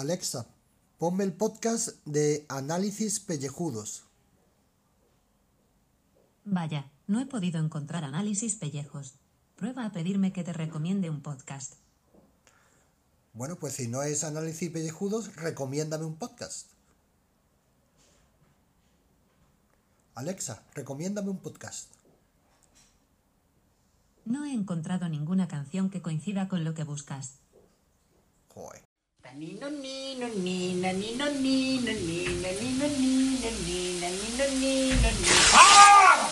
Alexa, ponme el podcast de Análisis Pellejudos. Vaya, no he podido encontrar análisis pellejos. Prueba a pedirme que te recomiende un podcast. Bueno, pues si no es Análisis Pellejudos, recomiéndame un podcast. Alexa, recomiéndame un podcast. No he encontrado ninguna canción que coincida con lo que buscas. Joder.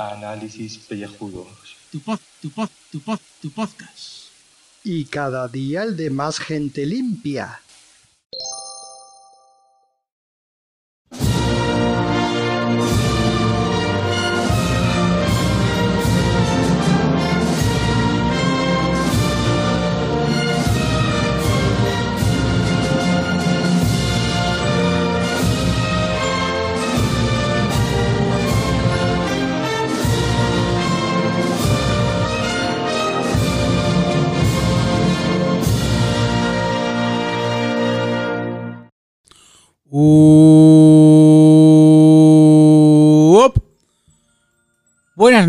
Análisis pellejudos. Tu pod, tu pod, tu pod, tu podcast. Y cada día el de más gente limpia.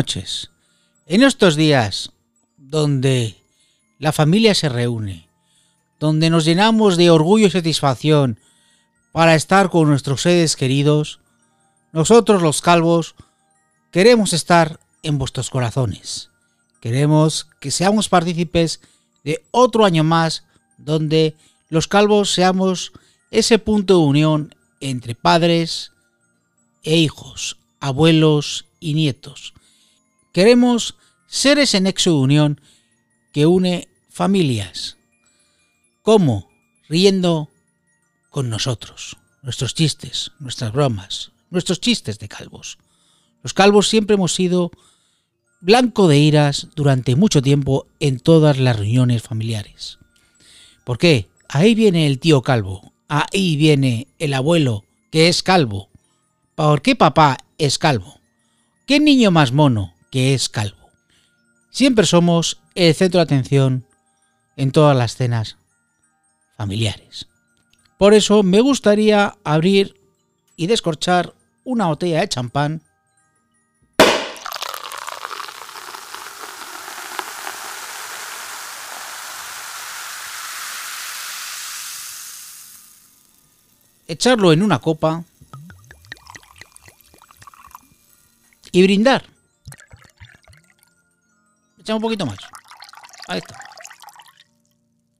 Noches. En estos días donde la familia se reúne, donde nos llenamos de orgullo y satisfacción para estar con nuestros seres queridos, nosotros los calvos queremos estar en vuestros corazones. Queremos que seamos partícipes de otro año más donde los calvos seamos ese punto de unión entre padres e hijos, abuelos y nietos. Queremos ser ese nexo de unión que une familias. ¿Cómo? Riendo con nosotros, nuestros chistes, nuestras bromas, nuestros chistes de calvos. Los calvos siempre hemos sido blanco de iras durante mucho tiempo en todas las reuniones familiares. ¿Por qué? Ahí viene el tío calvo, ahí viene el abuelo que es calvo. ¿Por qué papá es calvo? ¿Qué niño más mono que es calvo? Siempre somos el centro de atención en todas las cenas familiares. Por eso me gustaría abrir y descorchar una botella de champán echarlo en una copa y brindar. Echamos un poquito más. Ahí está.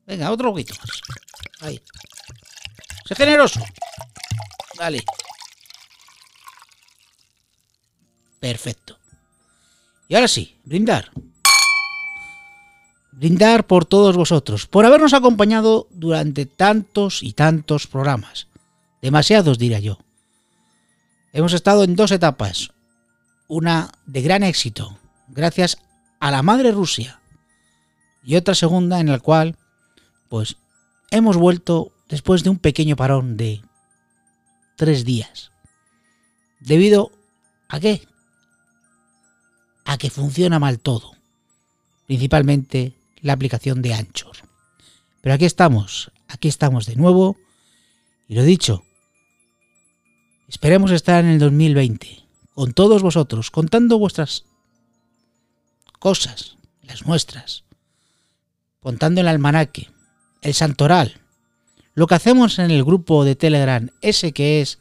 Venga, otro poquito más. Ahí. Sé generoso. Dale. Perfecto. Y ahora sí, brindar. Brindar por todos vosotros, por habernos acompañado durante tantos y tantos programas. Demasiados, diría yo. Hemos estado en dos etapas. Una de gran éxito, gracias a la madre Rusia. Y otra segunda en la cual, pues, hemos vuelto después de un pequeño parón de tres días. ¿Debido a qué? A que funciona mal todo. Principalmente la aplicación de Anchor. Pero aquí estamos, aquí estamos de nuevo. Y lo dicho, Esperemos estar en el 2020 con todos vosotros, contando vuestras cosas, las nuestras, contando el almanaque, el santoral, lo que hacemos en el grupo de Telegram, ese que es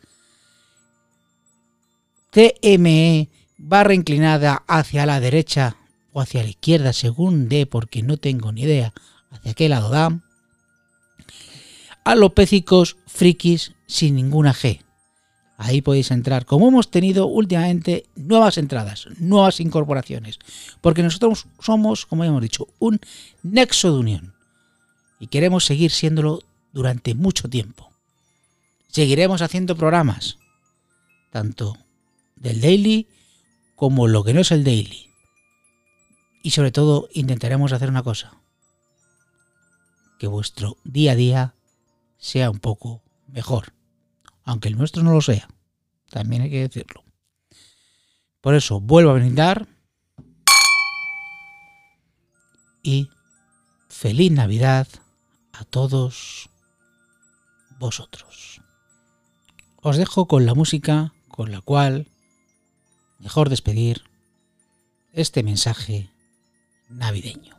TME barra inclinada hacia la derecha o hacia la izquierda, según de, porque no tengo ni idea hacia qué lado da, alopécicos frikis sin ninguna G. Ahí podéis entrar. Como hemos tenido últimamente nuevas entradas, nuevas incorporaciones. Porque nosotros somos, como ya hemos dicho, un nexo de unión. Y queremos seguir siéndolo durante mucho tiempo. Seguiremos haciendo programas. Tanto del daily como lo que no es el daily. Y sobre todo intentaremos hacer una cosa. Que vuestro día a día sea un poco mejor aunque el nuestro no lo sea. También hay que decirlo. Por eso vuelvo a brindar y feliz Navidad a todos vosotros. Os dejo con la música con la cual mejor despedir este mensaje navideño.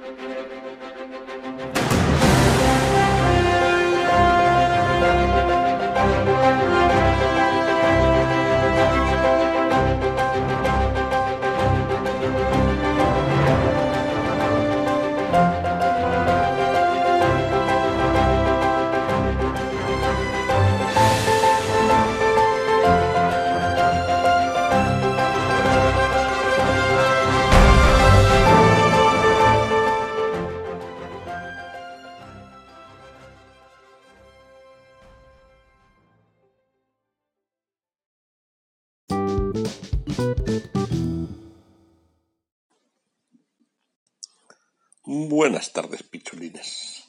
Buenas tardes, pichulines.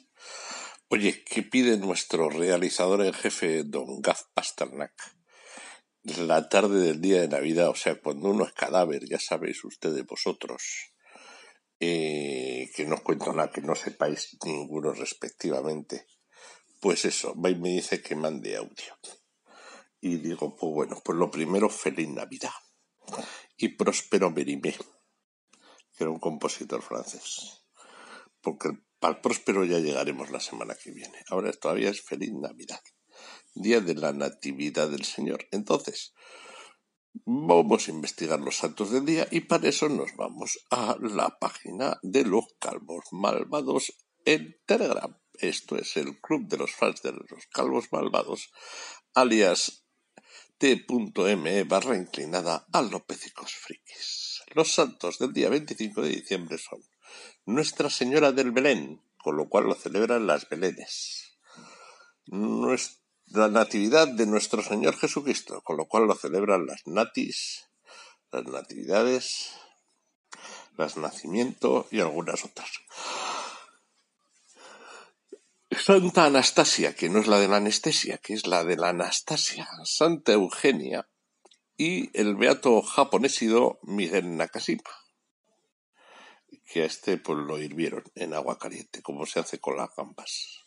Oye, ¿qué pide nuestro realizador en jefe, don Gaz Pasternak? La tarde del día de Navidad, o sea, cuando uno es cadáver, ya sabéis ustedes vosotros, eh, que no os cuento nada, que no sepáis ninguno respectivamente. Pues eso, va y me dice que mande audio. Y digo, pues bueno, pues lo primero, feliz Navidad. Y Próspero Merimé, que era un compositor francés porque el próspero ya llegaremos la semana que viene. Ahora todavía es feliz Navidad, día de la Natividad del Señor. Entonces, vamos a investigar los santos del día y para eso nos vamos a la página de los calvos malvados en Telegram. Esto es el club de los fans de los calvos malvados, alias t.me barra inclinada a Lópezicos Frikis. Los santos del día 25 de diciembre son nuestra Señora del Belén, con lo cual lo celebran las Belenes. la Natividad de nuestro Señor Jesucristo, con lo cual lo celebran las Natis, las Natividades, las Nacimiento y algunas otras. Santa Anastasia, que no es la de la anestesia, que es la de la Anastasia, Santa Eugenia y el beato japonesido Miguel Nakashima que a este pues lo hirvieron en agua caliente, como se hace con las gambas.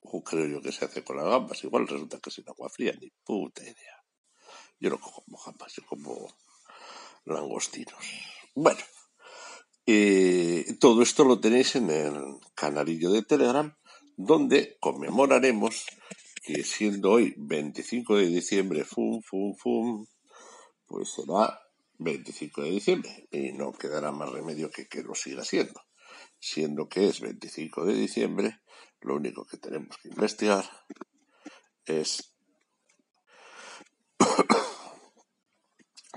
O creo yo que se hace con las gambas. Igual resulta que es en agua fría, ni puta idea. Yo no como gambas, yo como langostinos. Bueno, eh, todo esto lo tenéis en el canalillo de Telegram, donde conmemoraremos que siendo hoy 25 de diciembre, fum, fum, fum, pues será 25 de diciembre y no quedará más remedio que que lo siga siendo. Siendo que es 25 de diciembre, lo único que tenemos que investigar es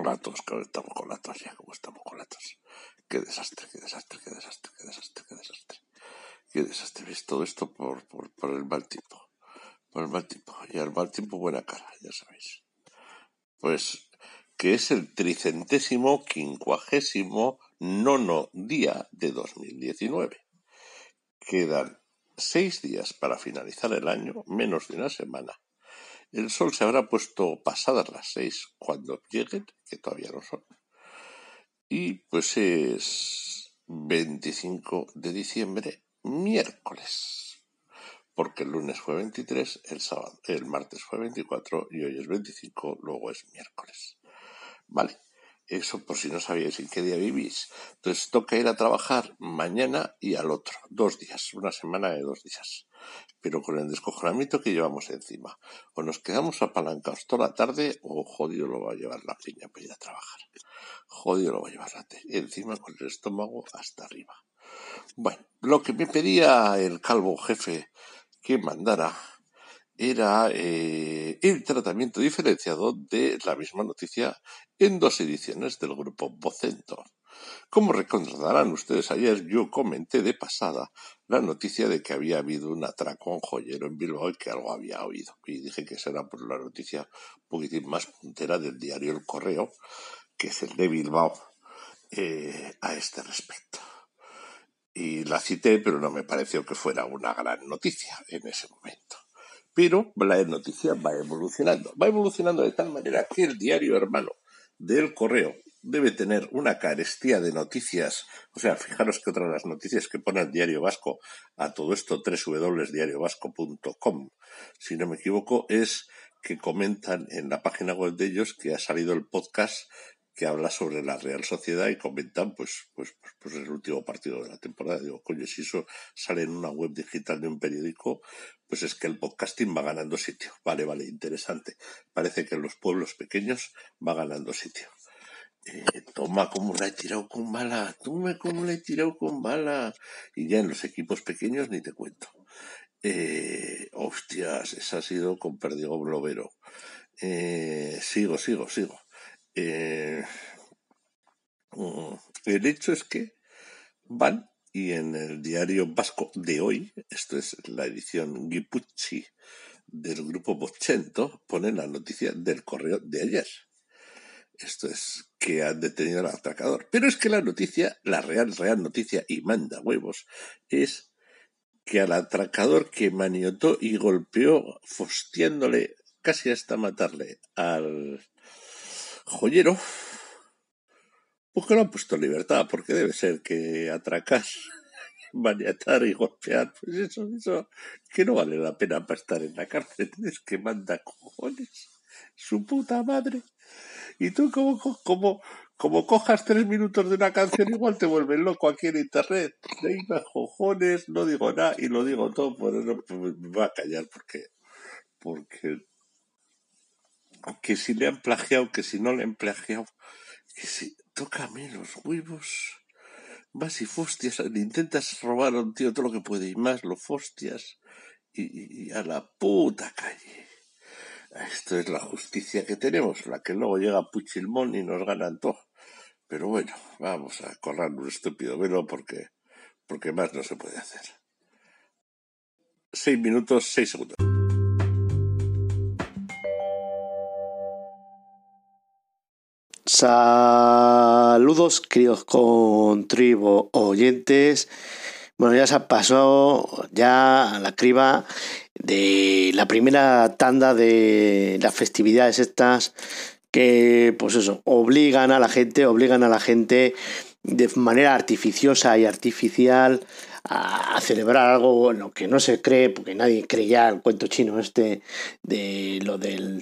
la tos, estamos con la tos ya, como estamos con la tos. Qué desastre, qué desastre, qué desastre, qué desastre, qué desastre. Qué desastre. ¿Ves todo esto por, por, por el mal tiempo? Por el mal tiempo. Y al mal tiempo buena cara, ya sabéis. Pues que es el tricentésimo quincuagésimo nono día de 2019. Quedan seis días para finalizar el año, menos de una semana. El sol se habrá puesto pasadas las seis cuando lleguen, que todavía no son. Y pues es 25 de diciembre, miércoles. Porque el lunes fue 23, el sábado, el martes fue 24 y hoy es 25, luego es miércoles. ¿Vale? Eso por si no sabíais en qué día vivís. Entonces toca ir a trabajar mañana y al otro, dos días, una semana de dos días. Pero con el descojonamiento que llevamos encima, o nos quedamos apalancados toda la tarde, o jodido lo va a llevar la piña para ir a trabajar. Jodido lo va a llevar la encima con el estómago hasta arriba. Bueno, lo que me pedía el calvo jefe que mandara era eh, el tratamiento diferenciado de la misma noticia en dos ediciones del grupo Vocento. Como recordarán ustedes ayer, yo comenté de pasada la noticia de que había habido un atraco a un joyero en Bilbao y que algo había oído. Y dije que esa era por la noticia un poquitín más puntera del diario El Correo, que es el de Bilbao, eh, a este respecto. Y la cité, pero no me pareció que fuera una gran noticia en ese momento. Pero la noticia va evolucionando. Va evolucionando de tal manera que el diario hermano del correo debe tener una carestía de noticias. O sea, fijaros que otra de las noticias que pone el Diario Vasco a todo esto, www.diariovasco.com, si no me equivoco, es que comentan en la página web de ellos que ha salido el podcast que habla sobre la Real Sociedad y comentan pues, pues, pues, el último partido de la temporada. Digo, coño, si eso sale en una web digital de un periódico, pues es que el podcasting va ganando sitio. Vale, vale, interesante. Parece que en los pueblos pequeños va ganando sitio. Eh, toma como la he tirado con bala, toma como la he tirado con bala. Y ya en los equipos pequeños ni te cuento. Eh, hostias, esa ha sido con Perdigo Blovero. Eh, sigo, sigo, sigo. Eh, mm, el hecho es que van y en el diario vasco de hoy, esto es la edición Guipucci del grupo Bochento, ponen la noticia del correo de ayer. Esto es que han detenido al atracador. Pero es que la noticia, la real, real noticia, y manda huevos, es que al atracador que maniotó y golpeó, fostiándole casi hasta matarle al joyero, pues que lo han puesto en libertad, porque debe ser que atracar, maniatar y golpear, pues eso, eso, que no vale la pena para estar en la cárcel, tienes que manda cojones, su puta madre. Y tú como, como, como cojas tres minutos de una canción, igual te vuelves loco aquí en internet. Venga, cojones, no digo nada y lo digo todo, por eso pues, me voy a callar porque, porque que si le han plagiado, que si no le han plagiado, que si tócame los huevos, vas y fostias, intentas robar a un tío todo lo que puede y más, lo fostias y, a la puta calle. Esto es la justicia que tenemos, la que luego llega Puchilmón y nos ganan todo. Pero bueno, vamos a correr un estúpido velo porque, porque más no se puede hacer. Seis minutos, seis segundos. Saludos, queridos contribo oyentes. Bueno, ya se ha pasado ya la criba de la primera tanda de las festividades estas que, pues eso, obligan a la gente, obligan a la gente de manera artificiosa y artificial a, celebrar algo en lo que no se cree, porque nadie cree ya el cuento chino este de lo del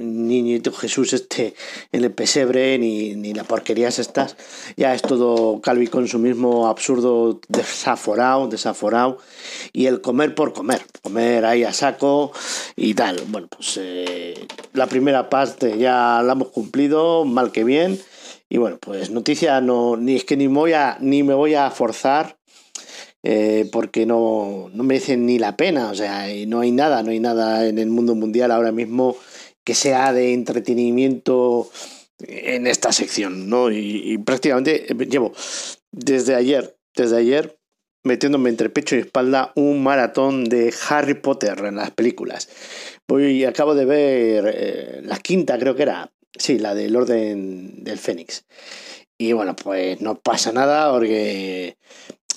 niñito, Jesús este en el pesebre, ni, ni las porquerías estas. Ya es todo calvi consumismo absurdo, desaforado, desaforado. Y el comer por comer, comer ahí a saco y tal. Bueno, pues eh, la primera parte ya la hemos cumplido, mal que bien. Y bueno, pues noticia no, ni es que ni voy a, ni me voy a forzar eh, porque no, no merecen ni la pena, o sea, no hay nada, no hay nada en el mundo mundial ahora mismo que sea de entretenimiento en esta sección, ¿no? Y, prácticamente eh, llevo desde ayer, desde ayer, metiéndome entre pecho y espalda un maratón de Harry Potter en las películas. Voy, acabo de ver eh, la quinta, creo que era, sí, la del Orden del Fénix. Y bueno, pues no pasa nada porque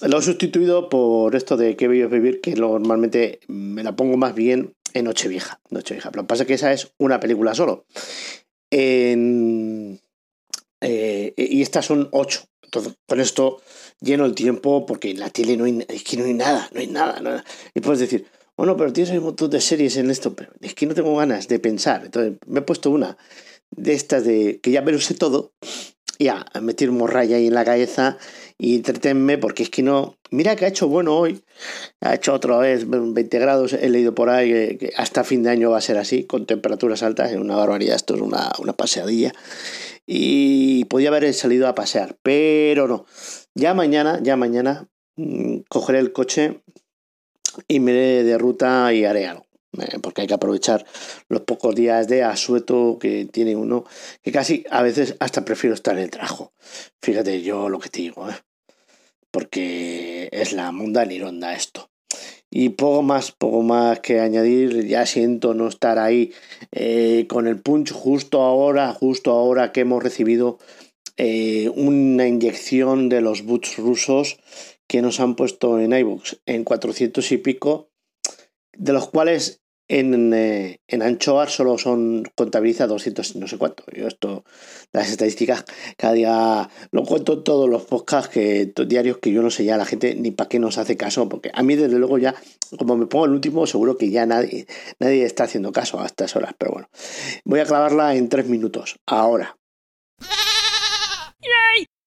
lo he sustituido por esto de Qué bello es vivir, que normalmente me la pongo más bien en Nochevieja. Nochevieja. Lo que pasa es que esa es una película solo. Eh, y estas son ocho. Entonces, con esto lleno el tiempo porque en la tele no hay, es que no hay nada, no hay nada. Y puedes decir, bueno, pero tienes un montón de series en esto, es que no tengo ganas de pensar. Entonces, me he puesto una de estas de que ya me lo sé todo, ya, meter morralla ahí en la cabeza y entretenme porque es que no... Mira que ha hecho bueno hoy, ha hecho otra vez 20 grados, he leído por ahí que, hasta fin de año va a ser así, con temperaturas altas, es una barbaridad, esto es una, una paseadilla. Y podía haber salido a pasear, pero no. Ya mañana, ya mañana, mm, cogeré el coche y me de ruta y haré algo. Eh, porque hay que aprovechar los pocos días de asueto que tiene uno, que casi a veces hasta prefiero estar en el trabajo. Fíjate yo lo que te digo, ¿eh? porque es la monda ronda esto. Y poco más, poco más que añadir, ya siento no estar ahí eh, con el punch justo ahora, justo ahora que hemos recibido una inyección de los boots rusos que nos han puesto en iBooks en 400 y pico, de los cuales en, eh, en Anchoar solo son contabiliza 200 no sé cuánto. Yo esto, las estadísticas, cada día lo cuento todos los podcasts diarios que yo no sé ya la gente ni para qué nos hace caso, porque a mí desde luego ya, como me pongo el último, seguro que ya nadie, nadie está haciendo caso a estas horas, pero bueno, voy a clavarla en tres minutos. Ahora,